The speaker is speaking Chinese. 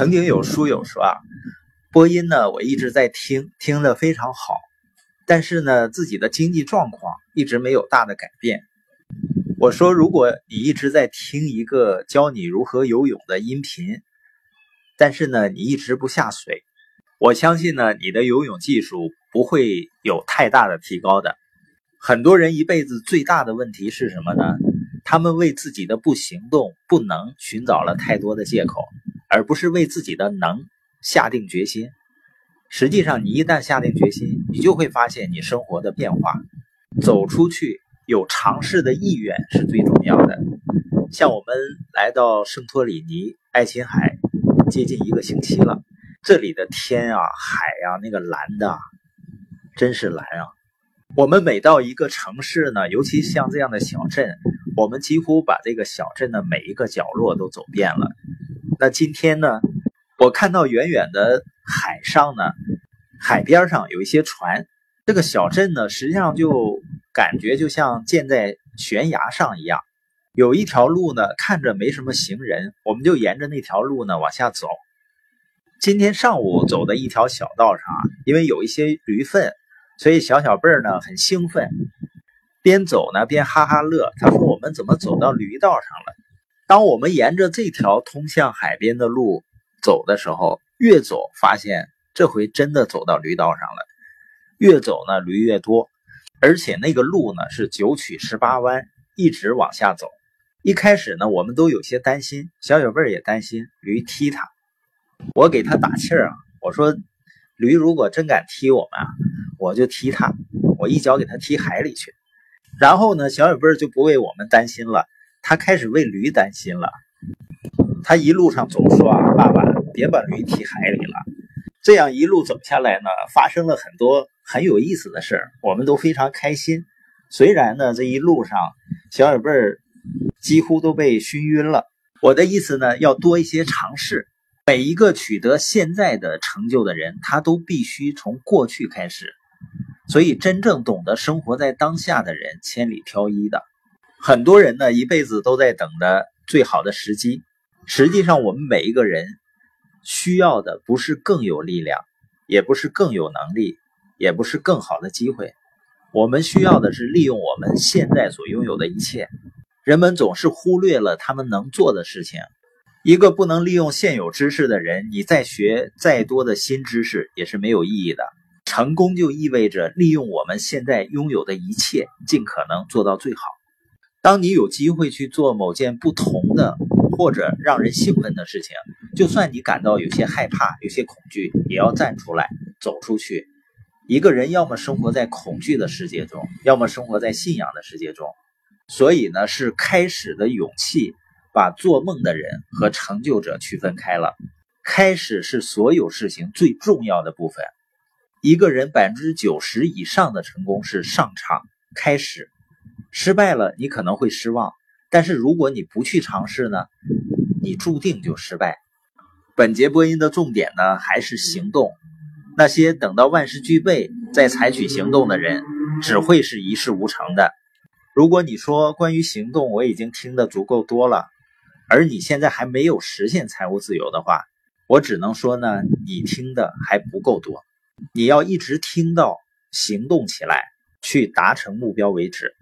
曾经有书友说啊，播音呢，我一直在听，听得非常好，但是呢，自己的经济状况一直没有大的改变。我说，如果你一直在听一个教你如何游泳的音频，但是呢，你一直不下水，我相信呢，你的游泳技术不会有太大的提高的。很多人一辈子最大的问题是什么呢？他们为自己的不行动、不能寻找了太多的借口，而不是为自己的能下定决心。实际上，你一旦下定决心，你就会发现你生活的变化。走出去，有尝试的意愿是最重要的。像我们来到圣托里尼爱琴海，接近一个星期了，这里的天啊、海啊，那个蓝的，真是蓝啊！我们每到一个城市呢，尤其像这样的小镇，我们几乎把这个小镇的每一个角落都走遍了。那今天呢，我看到远远的海上呢，海边上有一些船。这个小镇呢，实际上就感觉就像建在悬崖上一样。有一条路呢，看着没什么行人，我们就沿着那条路呢往下走。今天上午走的一条小道上啊，因为有一些驴粪。所以小小贝儿呢很兴奋，边走呢边哈哈乐。他说：“我们怎么走到驴道上了？”当我们沿着这条通向海边的路走的时候，越走发现这回真的走到驴道上了。越走呢驴越多，而且那个路呢是九曲十八弯，一直往下走。一开始呢我们都有些担心，小小贝儿也担心驴踢他。我给他打气儿啊，我说：“驴如果真敢踢我们啊！”我就踢他，我一脚给他踢海里去。然后呢，小小贝儿就不为我们担心了，他开始为驴担心了。他一路上总说啊：“爸爸，别把驴踢海里了。”这样一路走下来呢，发生了很多很有意思的事儿，我们都非常开心。虽然呢，这一路上小耳贝儿几乎都被熏晕了。我的意思呢，要多一些尝试。每一个取得现在的成就的人，他都必须从过去开始。所以，真正懂得生活在当下的人，千里挑一的。很多人呢，一辈子都在等的最好的时机。实际上，我们每一个人需要的不是更有力量，也不是更有能力，也不是更好的机会。我们需要的是利用我们现在所拥有的一切。人们总是忽略了他们能做的事情。一个不能利用现有知识的人，你再学再多的新知识也是没有意义的。成功就意味着利用我们现在拥有的一切，尽可能做到最好。当你有机会去做某件不同的或者让人兴奋的事情，就算你感到有些害怕、有些恐惧，也要站出来，走出去。一个人要么生活在恐惧的世界中，要么生活在信仰的世界中。所以呢，是开始的勇气，把做梦的人和成就者区分开了。开始是所有事情最重要的部分。一个人百分之九十以上的成功是上场开始，失败了你可能会失望，但是如果你不去尝试呢，你注定就失败。本节播音的重点呢还是行动，那些等到万事俱备再采取行动的人，只会是一事无成的。如果你说关于行动我已经听得足够多了，而你现在还没有实现财务自由的话，我只能说呢，你听的还不够多。你要一直听到行动起来，去达成目标为止。